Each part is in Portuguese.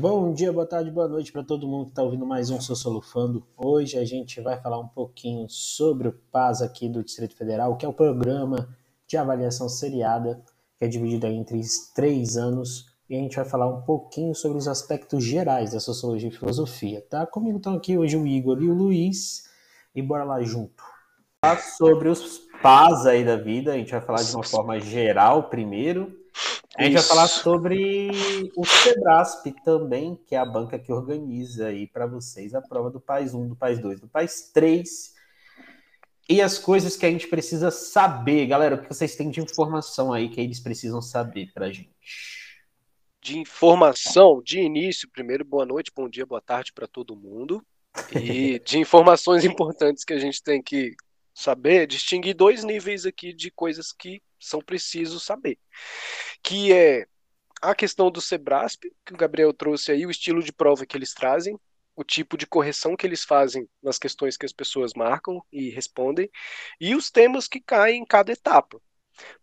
Bom dia, boa tarde, boa noite para todo mundo que está ouvindo mais um Sossolufando. Hoje a gente vai falar um pouquinho sobre o PAS aqui do Distrito Federal, que é o programa de avaliação seriada, que é dividido entre três anos, e a gente vai falar um pouquinho sobre os aspectos gerais da sociologia e filosofia, tá? Comigo estão aqui hoje o Igor e o Luiz, e bora lá junto. Sobre os PAS aí da vida, a gente vai falar de uma forma geral primeiro, a gente Isso. vai falar sobre o Sebrasp também, que é a banca que organiza aí para vocês a prova do Pais 1, do Pais 2, do Pais 3 e as coisas que a gente precisa saber. Galera, o que vocês têm de informação aí que eles precisam saber para a gente? De informação, de início, primeiro, boa noite, bom dia, boa tarde para todo mundo. E de informações importantes que a gente tem que saber, distinguir dois níveis aqui de coisas que são precisos saber, que é a questão do Sebrasp, que o Gabriel trouxe aí, o estilo de prova que eles trazem, o tipo de correção que eles fazem nas questões que as pessoas marcam e respondem, e os temas que caem em cada etapa.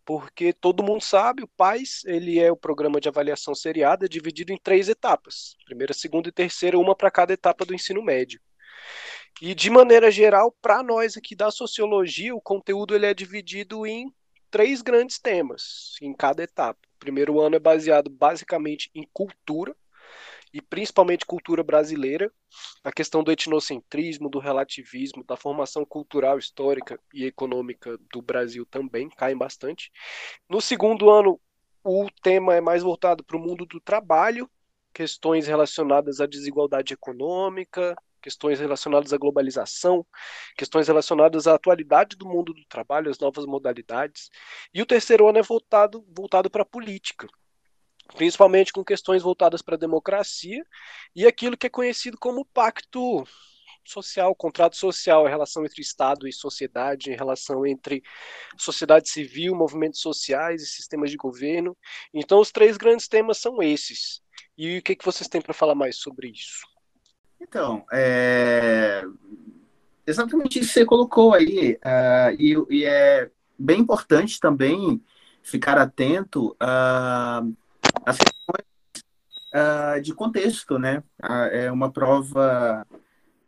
Porque todo mundo sabe, o PAIS, ele é o programa de avaliação seriada dividido em três etapas. Primeira, segunda e terceira, uma para cada etapa do ensino médio. E de maneira geral, para nós aqui da sociologia, o conteúdo ele é dividido em três grandes temas em cada etapa. O primeiro ano é baseado basicamente em cultura, e principalmente cultura brasileira, a questão do etnocentrismo, do relativismo, da formação cultural, histórica e econômica do Brasil também caem bastante. No segundo ano, o tema é mais voltado para o mundo do trabalho, questões relacionadas à desigualdade econômica, questões relacionadas à globalização, questões relacionadas à atualidade do mundo do trabalho, as novas modalidades. E o terceiro ano é voltado, voltado para a política, principalmente com questões voltadas para a democracia e aquilo que é conhecido como pacto social, contrato social, a relação entre Estado e sociedade, a relação entre sociedade civil, movimentos sociais e sistemas de governo. Então, os três grandes temas são esses. E o que, que vocês têm para falar mais sobre isso? Então, é... exatamente isso que você colocou aí, uh, e, e, é bem importante também ficar atento uh, às questões uh, de contexto, né? é uma prova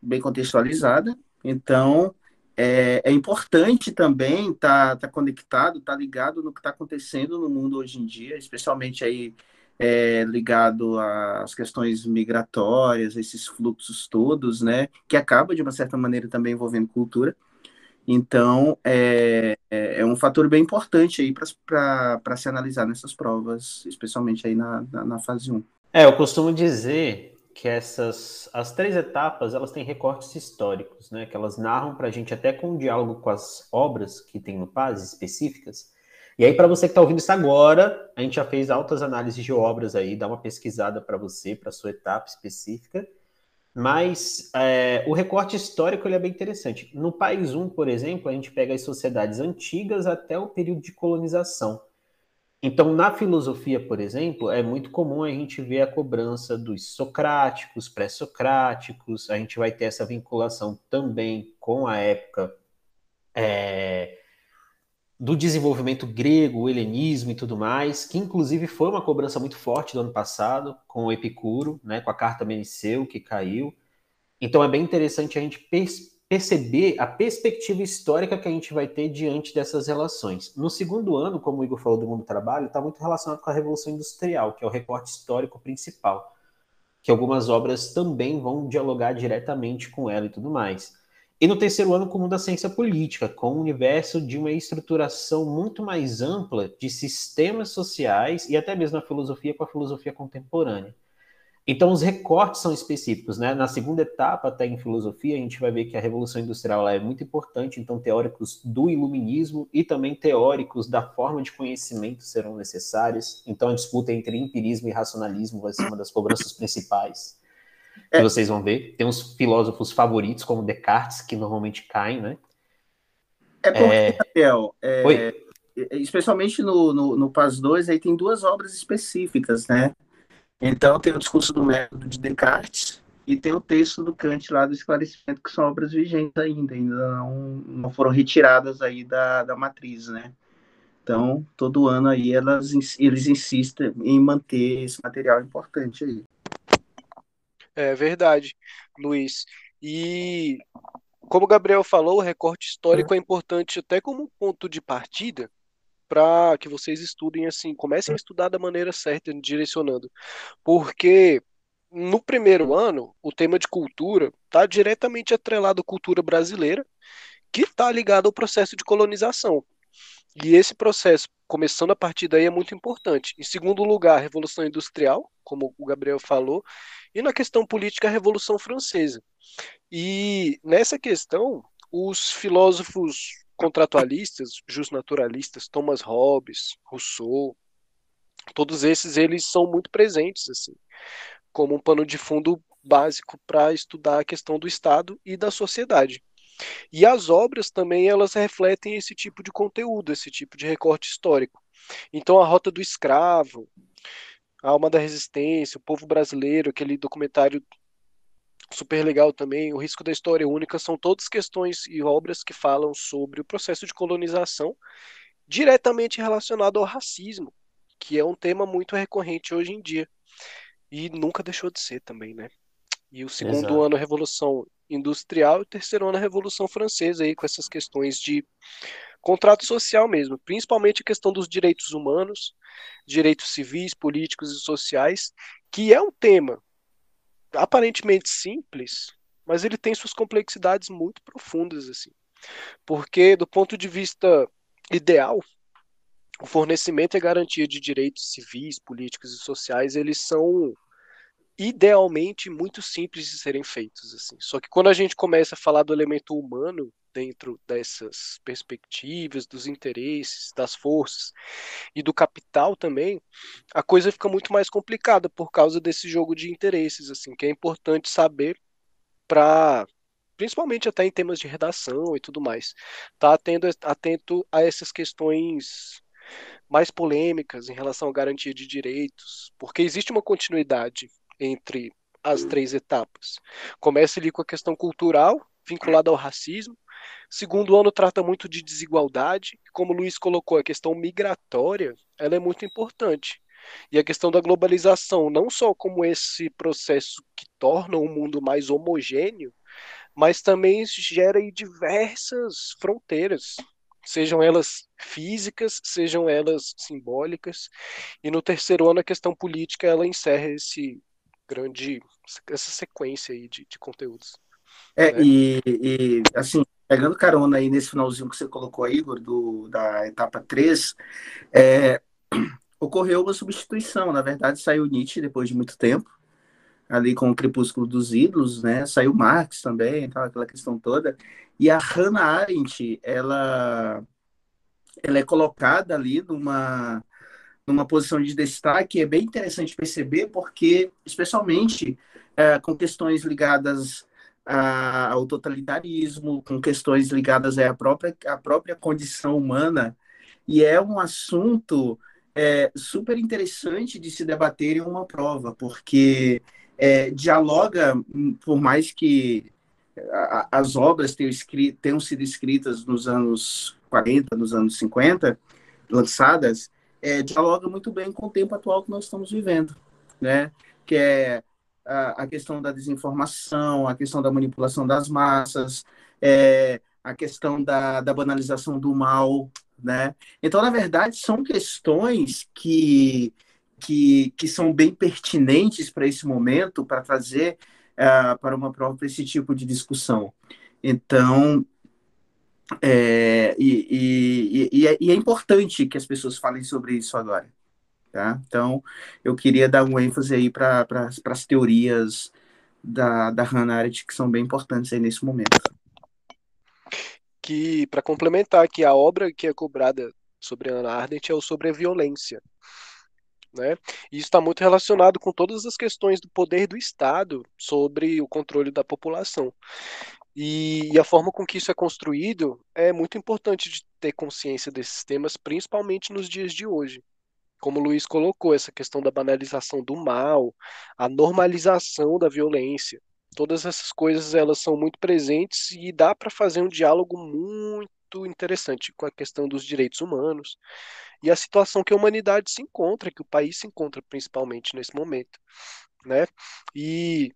bem contextualizada, então é, é importante também estar tá, tá conectado, estar tá ligado no que está acontecendo no mundo hoje em dia, especialmente aí é, ligado às questões migratórias, esses fluxos todos, né, que acaba de uma certa maneira também envolvendo cultura. Então, é, é, é um fator bem importante aí para se analisar nessas provas, especialmente aí na, na, na, fase 1. É, eu costumo dizer que essas, as três etapas, elas têm recortes históricos, né, que elas narram para a gente até com um diálogo com as obras que tem no PAS específicas, e aí, para você que está ouvindo isso agora, a gente já fez altas análises de obras aí, dá uma pesquisada para você, para sua etapa específica. Mas é, o recorte histórico ele é bem interessante. No País 1, por exemplo, a gente pega as sociedades antigas até o período de colonização. Então, na filosofia, por exemplo, é muito comum a gente ver a cobrança dos socráticos, pré-socráticos, a gente vai ter essa vinculação também com a época é, do desenvolvimento grego, o helenismo e tudo mais, que inclusive foi uma cobrança muito forte do ano passado, com o Epicuro, né, com a carta Meniceu, que caiu. Então é bem interessante a gente perceber a perspectiva histórica que a gente vai ter diante dessas relações. No segundo ano, como o Igor falou do mundo do trabalho, está muito relacionado com a Revolução Industrial, que é o recorte histórico principal, que algumas obras também vão dialogar diretamente com ela e tudo mais. E no terceiro ano, como da ciência política, com o universo de uma estruturação muito mais ampla de sistemas sociais e até mesmo a filosofia com a filosofia contemporânea. Então, os recortes são específicos, né? Na segunda etapa, até em filosofia, a gente vai ver que a Revolução Industrial é muito importante, então, teóricos do iluminismo e também teóricos da forma de conhecimento serão necessários. Então, a disputa entre empirismo e racionalismo vai ser uma das cobranças principais que é. vocês vão ver. Tem uns filósofos favoritos, como Descartes, que normalmente caem, né? É porque, é... Rafael, é, é especialmente no, no, no PAS 2, aí tem duas obras específicas, né? Então, tem o discurso do método de Descartes e tem o texto do Kant lá do esclarecimento, que são obras vigentes ainda, ainda não, não foram retiradas aí da, da matriz, né? Então, todo ano aí elas, eles insistem em manter esse material importante aí. É verdade, Luiz. E como o Gabriel falou, o recorte histórico é importante até como ponto de partida para que vocês estudem assim, comecem a estudar da maneira certa, direcionando. Porque no primeiro ano, o tema de cultura está diretamente atrelado à cultura brasileira, que está ligado ao processo de colonização. E esse processo, começando a partir daí, é muito importante. Em segundo lugar, a Revolução Industrial, como o Gabriel falou, e na questão política, a Revolução Francesa. E nessa questão, os filósofos contratualistas, justnaturalistas, Thomas Hobbes, Rousseau, todos esses eles são muito presentes assim, como um pano de fundo básico para estudar a questão do Estado e da sociedade. E as obras também elas refletem esse tipo de conteúdo, esse tipo de recorte histórico. Então a Rota do Escravo, a Alma da Resistência, o Povo Brasileiro, aquele documentário super legal também, O Risco da História Única, são todas questões e obras que falam sobre o processo de colonização diretamente relacionado ao racismo, que é um tema muito recorrente hoje em dia. E nunca deixou de ser também, né? E o segundo Exato. ano, a Revolução Industrial, e o terceiro ano, a Revolução Francesa, aí, com essas questões de contrato social mesmo, principalmente a questão dos direitos humanos, direitos civis, políticos e sociais, que é um tema aparentemente simples, mas ele tem suas complexidades muito profundas assim. Porque do ponto de vista ideal, o fornecimento e garantia de direitos civis, políticos e sociais, eles são idealmente muito simples de serem feitos assim. Só que quando a gente começa a falar do elemento humano dentro dessas perspectivas, dos interesses, das forças e do capital também, a coisa fica muito mais complicada por causa desse jogo de interesses, assim, que é importante saber para principalmente até em temas de redação e tudo mais, tá atento, atento a essas questões mais polêmicas em relação à garantia de direitos, porque existe uma continuidade entre as três etapas. Começa ali com a questão cultural, vinculada ao racismo, Segundo ano trata muito de desigualdade, como o Luiz colocou, a questão migratória, ela é muito importante. E a questão da globalização, não só como esse processo que torna o mundo mais homogêneo, mas também gera diversas fronteiras, sejam elas físicas, sejam elas simbólicas. E no terceiro ano a questão política ela encerra esse grande essa sequência aí de, de conteúdos. É, né? e, e assim, pegando carona aí nesse finalzinho que você colocou aí, Igor, do, da etapa 3, é, ocorreu uma substituição. Na verdade, saiu Nietzsche depois de muito tempo, ali com o Crepúsculo dos Ídolos, né? Saiu Marx também, então, aquela questão toda. E a Hannah Arendt, ela, ela é colocada ali numa, numa posição de destaque. É bem interessante perceber, porque, especialmente é, com questões ligadas ao totalitarismo, com questões ligadas à própria, à própria condição humana, e é um assunto é, super interessante de se debater em uma prova, porque é, dialoga, por mais que as obras tenham, tenham sido escritas nos anos 40, nos anos 50, lançadas, é, dialoga muito bem com o tempo atual que nós estamos vivendo, né? Que é a, a questão da desinformação, a questão da manipulação das massas, é, a questão da, da banalização do mal, né? Então, na verdade, são questões que, que, que são bem pertinentes para esse momento, para trazer uh, para uma prova esse tipo de discussão. Então, é, e, e, e, é, e, é, importante que as pessoas falem sobre isso agora. Tá? Então, eu queria dar um ênfase aí para as teorias da, da Hannah Arendt, que são bem importantes aí nesse momento. Que, para complementar aqui, a obra que é cobrada sobre a Hannah Arendt é o sobre a violência. Né? E isso está muito relacionado com todas as questões do poder do Estado sobre o controle da população. E, e, a forma com que isso é construído é muito importante de ter consciência desses temas, principalmente nos dias de hoje como o Luiz colocou, essa questão da banalização do mal, a normalização da violência. Todas essas coisas elas são muito presentes e dá para fazer um diálogo muito interessante com a questão dos direitos humanos e a situação que a humanidade se encontra, que o país se encontra principalmente nesse momento, né? E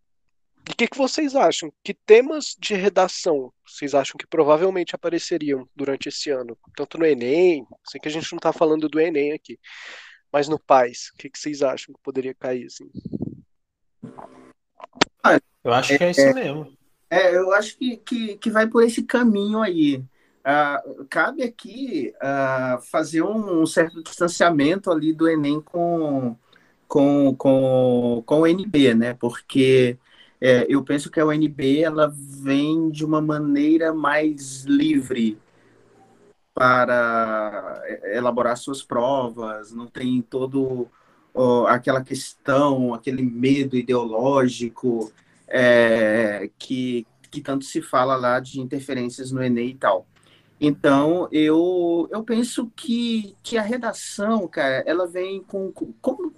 o que, que vocês acham? Que temas de redação vocês acham que provavelmente apareceriam durante esse ano? Tanto no Enem, sei que a gente não está falando do Enem aqui, mas no PAIS, o que, que vocês acham que poderia cair assim? Eu acho que é isso mesmo. É, eu acho que, que, que vai por esse caminho aí. Uh, cabe aqui uh, fazer um, um, certo distanciamento ali do Enem com, com, com, com o NB, né? Porque é, eu penso que a UNB ela vem de uma maneira mais livre para elaborar suas provas, não tem todo ó, aquela questão, aquele medo ideológico é, que, que tanto se fala lá de interferências no Enem e tal. Então, eu, eu penso que, que a redação, cara, ela vem com, com como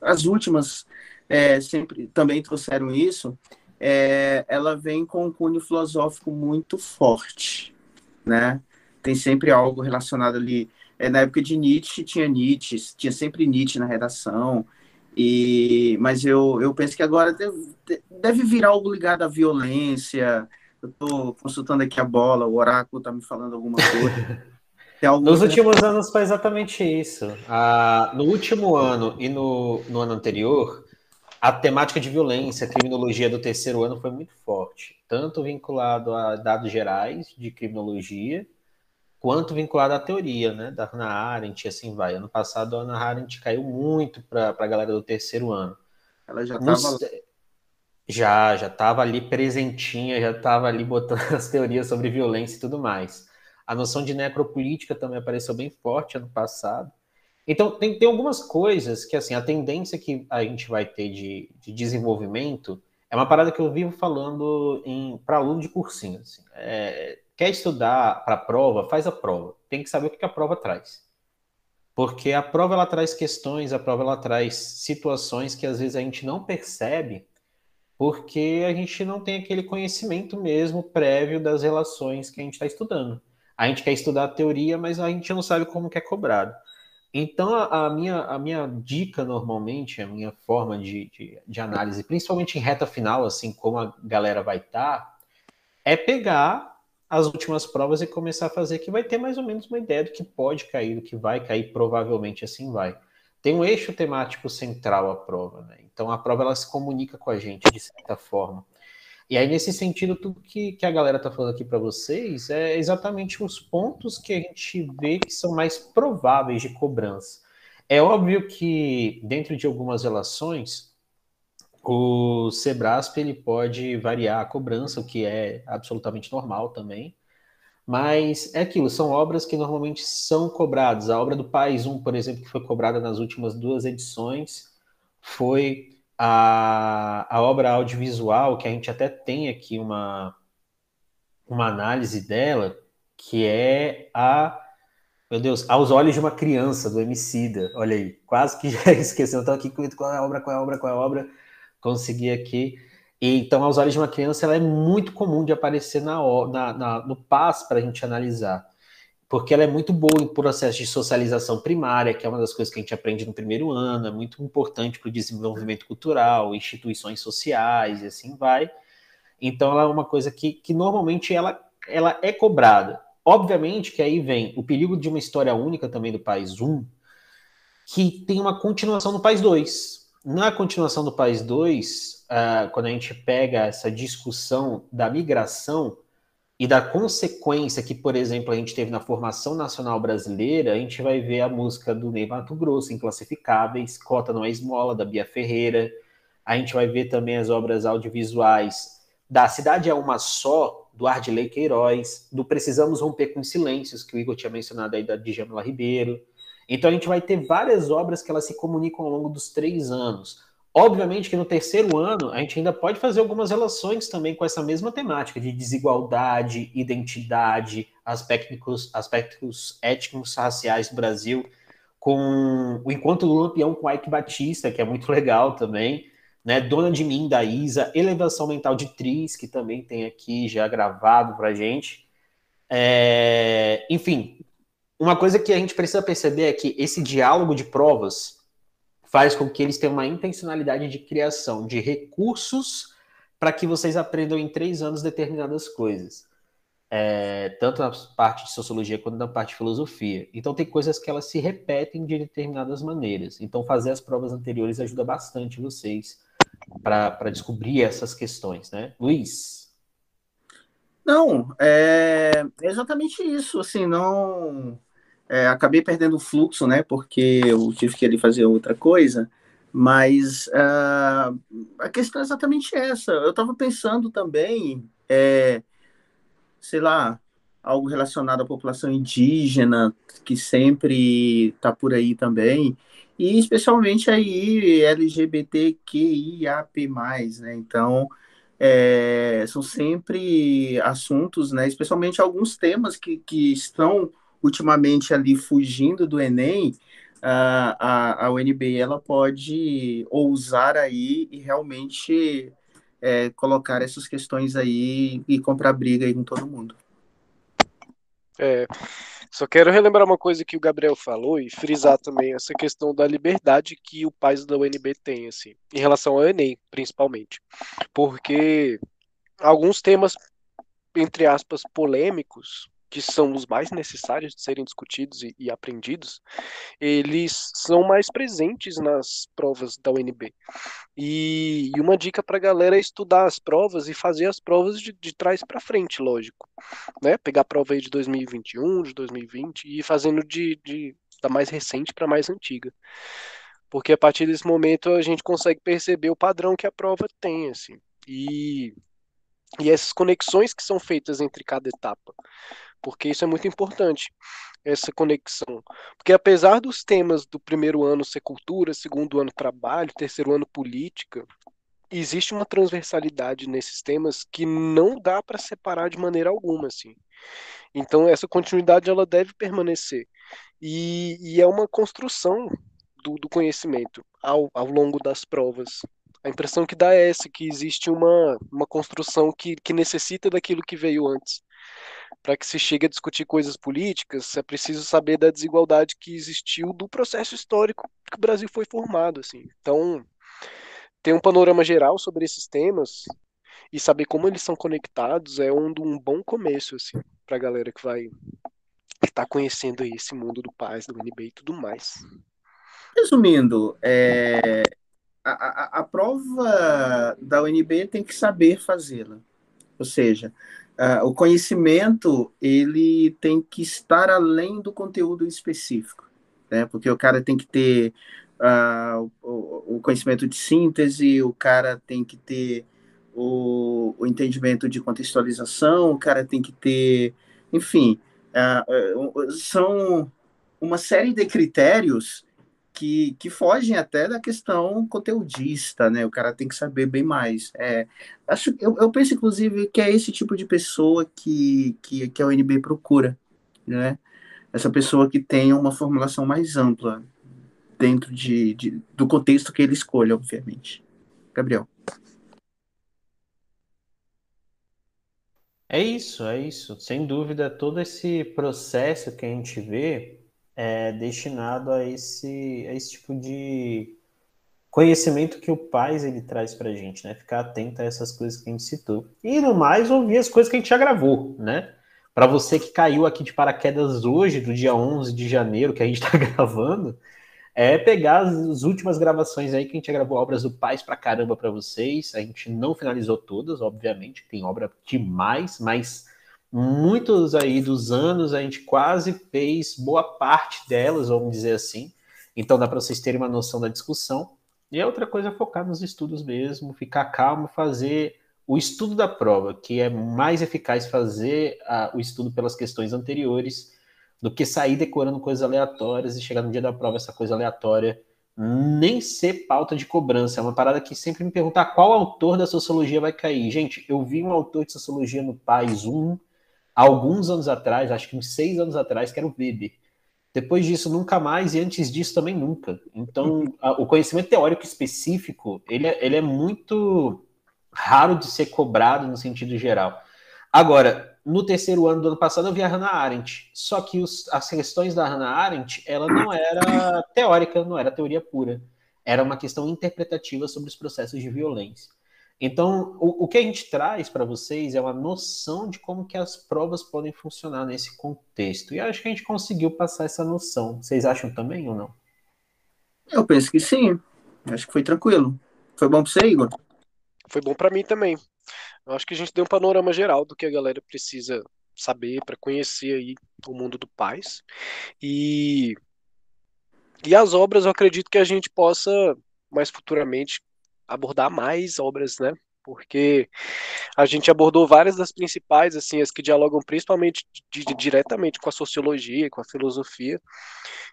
as últimas é, sempre também trouxeram isso, é, ela vem com um cunho filosófico muito forte, né? Tem sempre algo relacionado ali. É, na época de Nietzsche tinha Nietzsche, tinha sempre Nietzsche na redação. E, mas eu, eu penso que agora deve, deve vir algo ligado à violência. Eu estou consultando aqui a bola, o oráculo está me falando alguma coisa. Nos últimos anos foi exatamente isso. Ah, no último ano e no, no ano anterior, a temática de violência, criminologia do terceiro ano foi muito forte, tanto vinculado a dados gerais de criminologia, quanto vinculado à teoria, né, da Hannah Arendt, assim vai. Ano passado a Hannah Arendt caiu muito para a galera do terceiro ano. Ela já estava... Já, já estava ali presentinha, já estava ali botando as teorias sobre violência e tudo mais. A noção de necropolítica também apareceu bem forte ano passado. Então, tem, tem algumas coisas que, assim, a tendência que a gente vai ter de, de desenvolvimento é uma parada que eu vivo falando para aluno de cursinho. Assim. É, quer estudar para a prova, faz a prova. Tem que saber o que a prova traz. Porque a prova ela traz questões, a prova ela traz situações que às vezes a gente não percebe porque a gente não tem aquele conhecimento mesmo prévio das relações que a gente está estudando. A gente quer estudar a teoria, mas a gente não sabe como que é cobrado. Então, a, a, minha, a minha dica, normalmente, a minha forma de, de, de, análise, principalmente em reta final, assim como a galera vai estar, tá, é pegar as últimas provas e começar a fazer, que vai ter mais ou menos uma ideia do que pode cair, do que vai cair, provavelmente assim vai. Tem um eixo temático central a prova, né? Então, a prova ela se comunica com a gente, de certa forma. E aí, nesse sentido, tudo que, que a galera está falando aqui para vocês é exatamente os pontos que a gente vê que são mais prováveis de cobrança. É óbvio que, dentro de algumas relações, o Sebrasp ele pode variar a cobrança, o que é absolutamente normal também. Mas é aquilo, são obras que normalmente são cobradas. A obra do País 1, por exemplo, que foi cobrada nas últimas duas edições, foi a, a obra audiovisual, que a gente até tem aqui uma, uma análise dela, que é a. Meu Deus, Aos Olhos de uma Criança, do Emicida. Olha aí, quase que já esqueci. Eu estou aqui qual é a obra, qual é a obra, qual é a obra. Consegui aqui. Então, Aos Olhos de uma Criança ela é muito comum de aparecer na, na, na no PAS para a gente analisar porque ela é muito boa em processo de socialização primária, que é uma das coisas que a gente aprende no primeiro ano, é muito importante para o desenvolvimento cultural, instituições sociais e assim vai. Então ela é uma coisa que, que normalmente ela, ela é cobrada. Obviamente que aí vem o perigo de uma história única também do País 1, que tem uma continuação no País 2. Na continuação do País 2, uh, ah, quando a gente pega essa discussão da migração, e da consequência que, por exemplo, a gente teve na formação nacional brasileira, a gente vai ver a música do Ney Mato Grosso, Inclassificáveis, Cota Não é Esmola, da Bia Ferreira, a gente vai ver também as obras audiovisuais da Cidade é Uma Só, do Ardilei Queiroz, do Precisamos Romper com Silêncios, que o Igor tinha mencionado aí da Djamila Ribeiro. Então a gente vai ter várias obras que elas se comunicam ao longo dos três anos. Obviamente que no terceiro ano a gente ainda pode fazer algumas relações também com essa mesma temática de desigualdade, identidade, aspectos, aspectos étnicos raciais do Brasil, com o Encontro do Lampião com Ike Batista, que é muito legal também, né? Dona de Mim, da Isa, Elevação Mental de Tris, que também tem aqui já gravado pra gente. É... Enfim, uma coisa que a gente precisa perceber é que esse diálogo de provas faz com que eles tenham uma intencionalidade de criação de recursos para que vocês aprendam em três anos determinadas coisas. É, tanto na parte de sociologia quanto na parte de filosofia. Então, tem coisas que elas se repetem de determinadas maneiras. Então, fazer as provas anteriores ajuda bastante vocês para descobrir essas questões, né? Luiz? Não, é exatamente isso. Assim, não. É, acabei perdendo o fluxo, né? Porque eu tive que ali fazer outra coisa. Mas uh, a questão é exatamente essa. Eu estava pensando também, é, sei lá, algo relacionado à população indígena, que sempre está por aí também, e especialmente aí LGBTQIAP+, né? Então, é, são sempre assuntos, né? Especialmente alguns temas que, que estão ultimamente ali fugindo do Enem, a, a, a UNB ela pode ousar aí e realmente é, colocar essas questões aí e comprar briga aí com todo mundo. É, só quero relembrar uma coisa que o Gabriel falou e frisar também essa questão da liberdade que o pais da UNB tem, assim, em relação ao Enem, principalmente. Porque alguns temas, entre aspas, polêmicos, que são os mais necessários de serem discutidos e, e, aprendidos, eles são mais presentes nas provas da UNB. E, e uma dica para a galera é estudar as provas e fazer as provas de, de trás para frente, lógico. Né? Pegar a prova aí de 2021, de 2020 e ir fazendo de, de da mais recente para mais antiga. Porque a partir desse momento a gente consegue perceber o padrão que a prova tem, assim. E, e essas conexões que são feitas entre cada etapa porque isso é muito importante, essa conexão. Porque apesar dos temas do primeiro ano ser cultura, segundo ano trabalho, terceiro ano política, existe uma transversalidade nesses temas que não dá para separar de maneira alguma, assim. Então essa continuidade ela deve permanecer e, e é uma construção do, do conhecimento ao, ao longo das provas. A impressão que dá é essa, que existe uma, uma construção que, que necessita daquilo que veio antes para que se chegue a discutir coisas políticas, é preciso saber da desigualdade que existiu do processo histórico que o Brasil foi formado, assim. Então, ter um panorama geral sobre esses temas e saber como eles são conectados é um, um bom começo, assim, para a galera que vai estar tá conhecendo aí esse mundo do paz, do NB e tudo mais. Resumindo, é, a, a, a prova da UNB tem que saber fazê-la. Ou seja, Uh, o conhecimento ele tem que estar além do conteúdo específico, né? Porque o cara tem que ter uh, o, o, conhecimento de síntese, o cara tem que ter o, o, entendimento de contextualização, o cara tem que ter, enfim, uh, são uma série de critérios que, que fogem até da questão conteudista, né? O cara tem que saber bem mais. É, acho, eu, eu penso, inclusive, que é esse tipo de pessoa que, que, que a UNB procura, né? Essa pessoa que tem uma formulação mais ampla dentro de, de do contexto que ele escolhe, obviamente. Gabriel. É isso, é isso. Sem dúvida, todo esse processo que a gente vê é destinado a esse, a esse tipo de conhecimento que o Paz ele traz para a gente, né? Ficar atento a essas coisas que a gente citou. E no mais, ouvir as coisas que a gente já gravou, né? Para você que caiu aqui de paraquedas hoje, do dia 11 de janeiro, que a gente está gravando, é pegar as últimas gravações aí que a gente gravou obras do Paz para caramba para vocês. A gente não finalizou todas, obviamente, tem obra demais, mas muitos aí dos anos a gente quase fez boa parte delas, vamos dizer assim. Então dá para vocês terem uma noção da discussão. E a outra coisa é focar nos estudos mesmo, ficar calmo, fazer o estudo da prova, que é mais eficaz fazer a, o estudo pelas questões anteriores do que sair decorando coisas aleatórias e chegar no dia da prova essa coisa aleatória nem ser pauta de cobrança. É uma parada que sempre me pergunta qual autor da sociologia vai cair. Gente, eu vi um autor de sociologia no Pais 1, alguns anos atrás, acho que uns seis anos atrás, que era o Weber. Depois disso, nunca mais, e antes disso também nunca. Então, a, o conhecimento teórico específico, ele é, ele é muito raro de ser cobrado no sentido geral. Agora, no terceiro ano do ano passado, eu vi a Hannah Arendt. Só que os, as questões da Hannah Arendt, ela não era teórica, não era teoria pura. Era uma questão interpretativa sobre os processos de violência. Então, o, o que a gente traz para vocês é uma noção de como que as provas podem funcionar nesse contexto. E acho que a gente conseguiu passar essa noção. Vocês acham também ou não? Eu penso que sim. Acho que foi tranquilo. Foi bom para você, Igor? Foi bom para mim também. Eu acho que a gente deu um panorama geral do que a galera precisa saber para conhecer aí o mundo do Paz. E e as obras eu acredito que a gente possa mais futuramente abordar mais obras, né? Porque a gente abordou várias das principais, assim, as que dialogam principalmente de, de, diretamente com a sociologia, com a filosofia.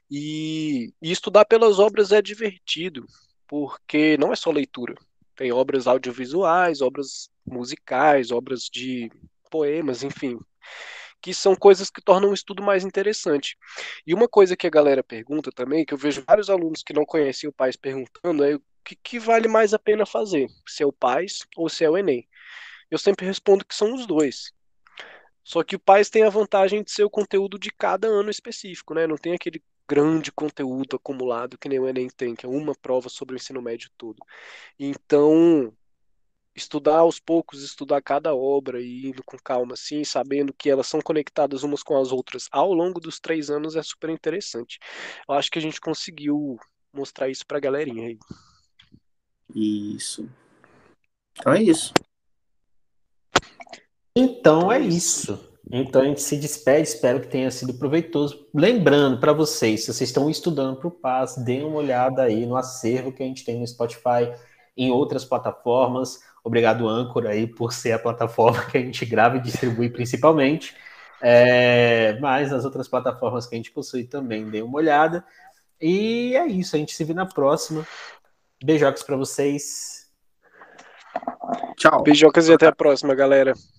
E, e estudar pelas obras é divertido, porque não é só leitura. Tem obras audiovisuais, obras musicais, obras de poemas, enfim, que são coisas que tornam o estudo mais interessante. E uma coisa que a galera pergunta também, que eu vejo vários alunos que não conhecem o Paz perguntando, é que, que vale mais a pena fazer? Se é o PAIS ou se é o Enem? Eu sempre respondo que são os dois. Só que o PAIS tem a vantagem de ser o conteúdo de cada ano específico, né? Não tem aquele grande conteúdo acumulado que nem o Enem tem, que é uma prova sobre o ensino médio todo. Então, estudar aos poucos, estudar cada obra e indo com calma, assim, sabendo que elas são conectadas umas com as outras ao longo dos três anos é super interessante. Eu acho que a gente conseguiu mostrar isso pra galerinha aí. Isso. Então é isso. Então é isso. Então a gente se despede, espero que tenha sido proveitoso. Lembrando para vocês, se vocês estão estudando para o PAS, deem uma olhada aí no acervo que a gente tem no Spotify, em outras plataformas. Obrigado, Anchor, aí, por ser a plataforma que a gente grava e distribui principalmente. É, mas nas outras plataformas que a gente possui também, deem uma olhada. E é isso, a gente se vê na próxima. Beijocas para vocês. Tchau. Beijocas e até a próxima, galera.